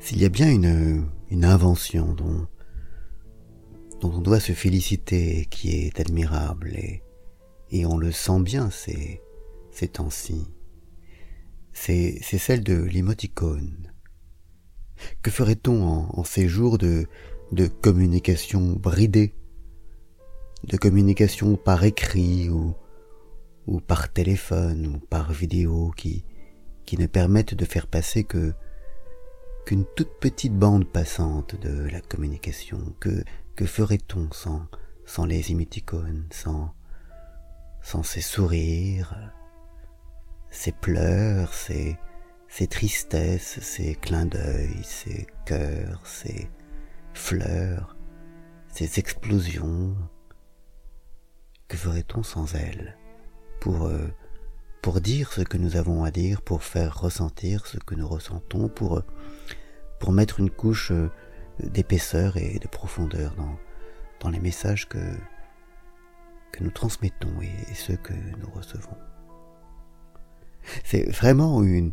s'il y a bien une, invention dont, on doit se féliciter, qui est admirable, et, et on le sent bien ces, ces temps-ci, c'est, celle de l'imoticône. Que ferait-on en, ces jours de, de communication bridée, de communication par écrit ou, par téléphone ou par vidéo qui ne permettent de faire passer que qu'une toute petite bande passante de la communication. Que, que ferait-on sans, sans les émoticônes, sans, sans ces sourires, ces pleurs, ces, ces tristesses, ces clins d'œil, ces cœurs, ces fleurs, ces explosions? Que ferait-on sans elles? Pour euh, pour dire ce que nous avons à dire, pour faire ressentir ce que nous ressentons, pour, pour mettre une couche euh, d'épaisseur et de profondeur dans, dans les messages que, que nous transmettons et, ceux que nous recevons. C'est vraiment une,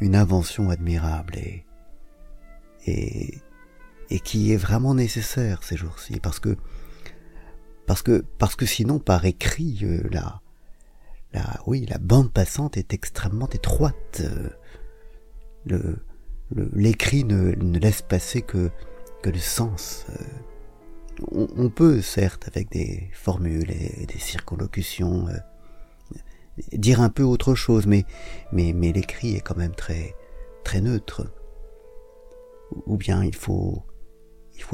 une invention admirable et, et, et qui est vraiment nécessaire ces jours-ci parce que parce que parce que sinon par écrit euh, la, oui, la bande passante est extrêmement étroite. Le, l'écrit ne, laisse passer que, le sens. On, on, peut, certes, avec des formules et des circonlocutions, euh, dire un peu autre chose, mais, mais, l'écrit est quand même très, très neutre. Ou bien il faut,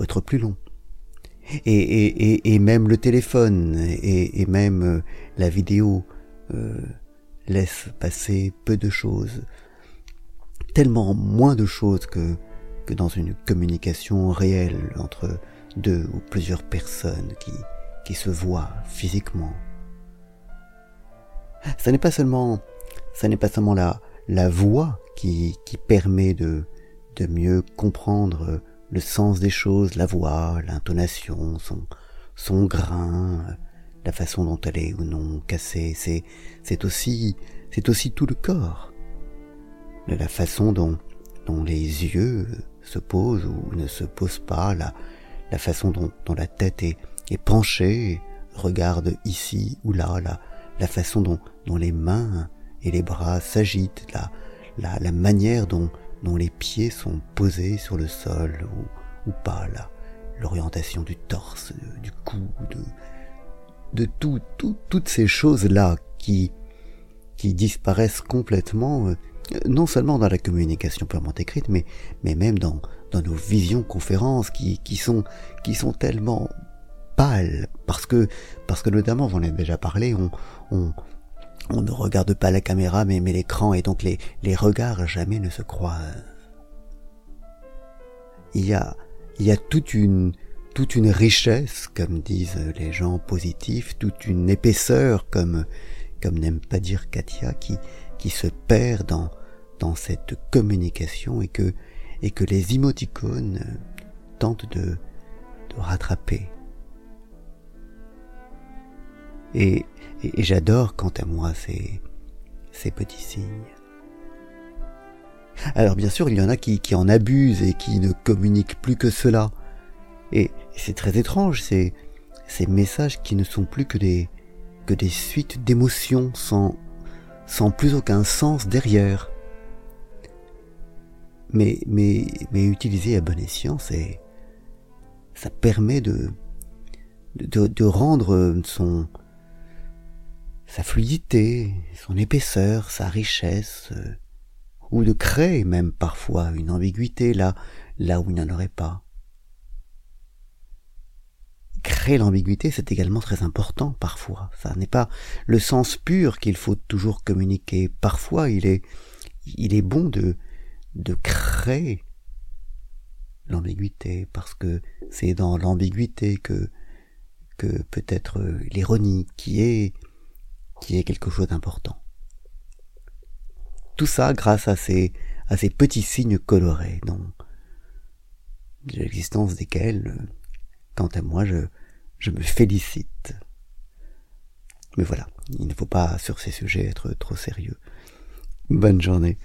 être plus long. Et, et, même le téléphone et, même euh, la vidéo euh, laisse passer peu de choses, tellement moins de choses que, que dans une communication réelle entre deux ou plusieurs personnes qui, qui se voient physiquement. Ça n'est pas seulement, ça n'est pas seulement la, la voix qui, qui permet de, de mieux comprendre le sens des choses, la voix, l'intonation, son, son grain, la façon dont elle est ou non cassée, c'est, c'est aussi, c'est aussi tout le corps. La façon dont, dont les yeux se posent ou ne se posent pas, la, la façon dont, dont la tête est, est penchée, regarde ici ou là, la, la façon dont, dont les mains et les bras s'agitent, la, la, la manière dont, dont les pieds sont posés sur le sol ou, ou pas, là, l'orientation du torse, du cou, de, de tout, toutes ces choses-là qui, qui disparaissent complètement, euh, non seulement dans la communication purement écrite, mais, mais même dans, dans nos visions conférences qui, qui, sont, qui sont tellement pâles, parce que, parce que notamment, j'en ai déjà parlé, on, on, on ne regarde pas la caméra, mais, mais l'écran, et donc les, les regards jamais ne se croisent. Il y a, il y a toute une, toute une richesse, comme disent les gens positifs, toute une épaisseur, comme, comme n'aime pas dire Katia, qui, qui se perd dans, dans cette communication et que, et que les émoticônes tentent de, de rattraper. Et, et, j'adore quant à moi ces, ces petits signes. Alors bien sûr, il y en a qui, qui en abusent et qui ne communiquent plus que cela. Et c'est très étrange, ces, ces messages qui ne sont plus que des, que des suites d'émotions sans, sans plus aucun sens derrière. Mais, mais, mais utilisé à bon escient, c'est, ça permet de, de, de rendre son, sa fluidité, son épaisseur, sa richesse, euh, ou de créer même parfois une ambiguïté là, là où il n'y en aurait pas créer l'ambiguïté, c'est également très important parfois. Ça n'est pas le sens pur qu'il faut toujours communiquer. Parfois, il est, il est bon de, de créer l'ambiguïté parce que c'est dans l'ambiguïté que, que peut être l'ironie qui est, qui est quelque chose d'important. Tout ça grâce à ces, à ces petits signes colorés dont l'existence desquels Quant à moi, je, me félicite. Mais voilà, il ne faut pas sur ces sujets être trop sérieux. Bonne journée.